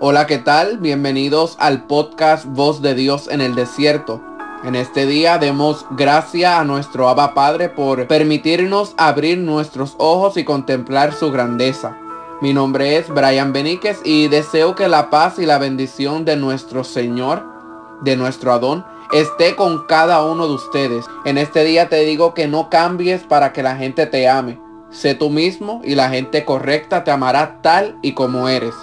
Hola, ¿qué tal? Bienvenidos al podcast Voz de Dios en el Desierto. En este día demos gracia a nuestro Abba Padre por permitirnos abrir nuestros ojos y contemplar su grandeza. Mi nombre es Brian Beníquez y deseo que la paz y la bendición de nuestro Señor, de nuestro Adón, esté con cada uno de ustedes. En este día te digo que no cambies para que la gente te ame. Sé tú mismo y la gente correcta te amará tal y como eres.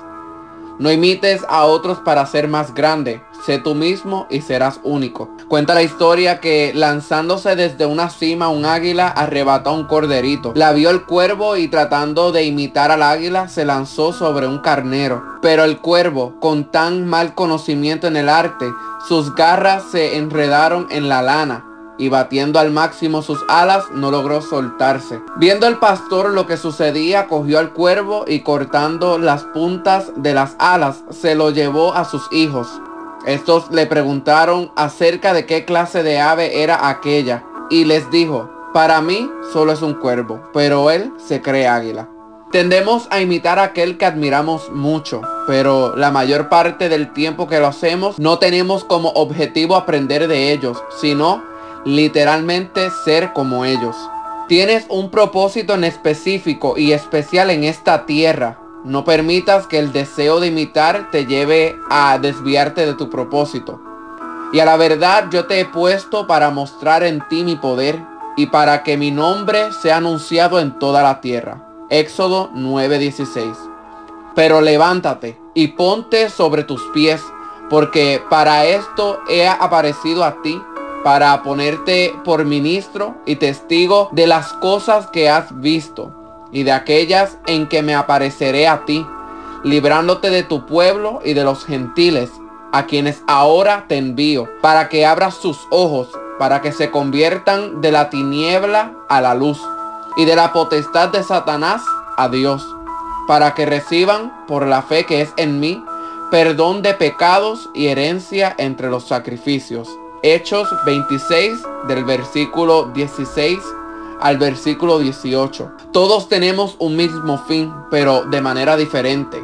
No imites a otros para ser más grande. Sé tú mismo y serás único. Cuenta la historia que lanzándose desde una cima un águila arrebató a un corderito. La vio el cuervo y tratando de imitar al águila se lanzó sobre un carnero. Pero el cuervo, con tan mal conocimiento en el arte, sus garras se enredaron en la lana y batiendo al máximo sus alas no logró soltarse. Viendo el pastor lo que sucedía, cogió al cuervo y cortando las puntas de las alas se lo llevó a sus hijos. Estos le preguntaron acerca de qué clase de ave era aquella y les dijo, para mí solo es un cuervo, pero él se cree águila. Tendemos a imitar a aquel que admiramos mucho, pero la mayor parte del tiempo que lo hacemos no tenemos como objetivo aprender de ellos, sino literalmente ser como ellos. Tienes un propósito en específico y especial en esta tierra. No permitas que el deseo de imitar te lleve a desviarte de tu propósito. Y a la verdad yo te he puesto para mostrar en ti mi poder y para que mi nombre sea anunciado en toda la tierra. Éxodo 9:16. Pero levántate y ponte sobre tus pies, porque para esto he aparecido a ti para ponerte por ministro y testigo de las cosas que has visto y de aquellas en que me apareceré a ti, librándote de tu pueblo y de los gentiles, a quienes ahora te envío, para que abras sus ojos, para que se conviertan de la tiniebla a la luz y de la potestad de Satanás a Dios, para que reciban por la fe que es en mí perdón de pecados y herencia entre los sacrificios Hechos 26 del versículo 16 al versículo 18. Todos tenemos un mismo fin, pero de manera diferente.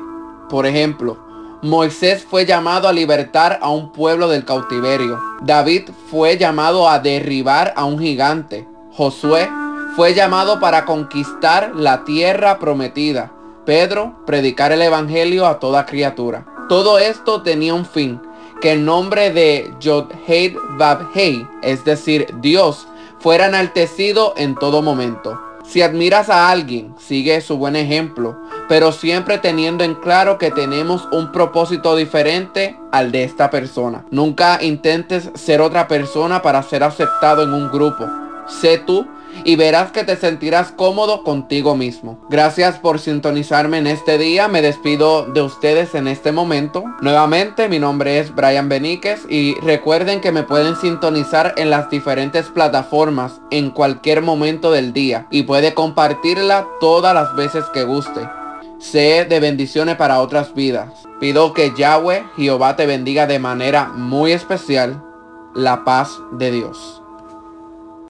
Por ejemplo, Moisés fue llamado a libertar a un pueblo del cautiverio. David fue llamado a derribar a un gigante. Josué fue llamado para conquistar la tierra prometida. Pedro, predicar el evangelio a toda criatura. Todo esto tenía un fin que el nombre de Yod-Hei Vab-Hei, es decir, Dios, fuera enaltecido en todo momento. Si admiras a alguien, sigue su buen ejemplo, pero siempre teniendo en claro que tenemos un propósito diferente al de esta persona. Nunca intentes ser otra persona para ser aceptado en un grupo. Sé tú y verás que te sentirás cómodo contigo mismo. Gracias por sintonizarme en este día. Me despido de ustedes en este momento. Nuevamente, mi nombre es Brian Beníquez y recuerden que me pueden sintonizar en las diferentes plataformas en cualquier momento del día y puede compartirla todas las veces que guste. Sé de bendiciones para otras vidas. Pido que Yahweh, Jehová, te bendiga de manera muy especial. La paz de Dios.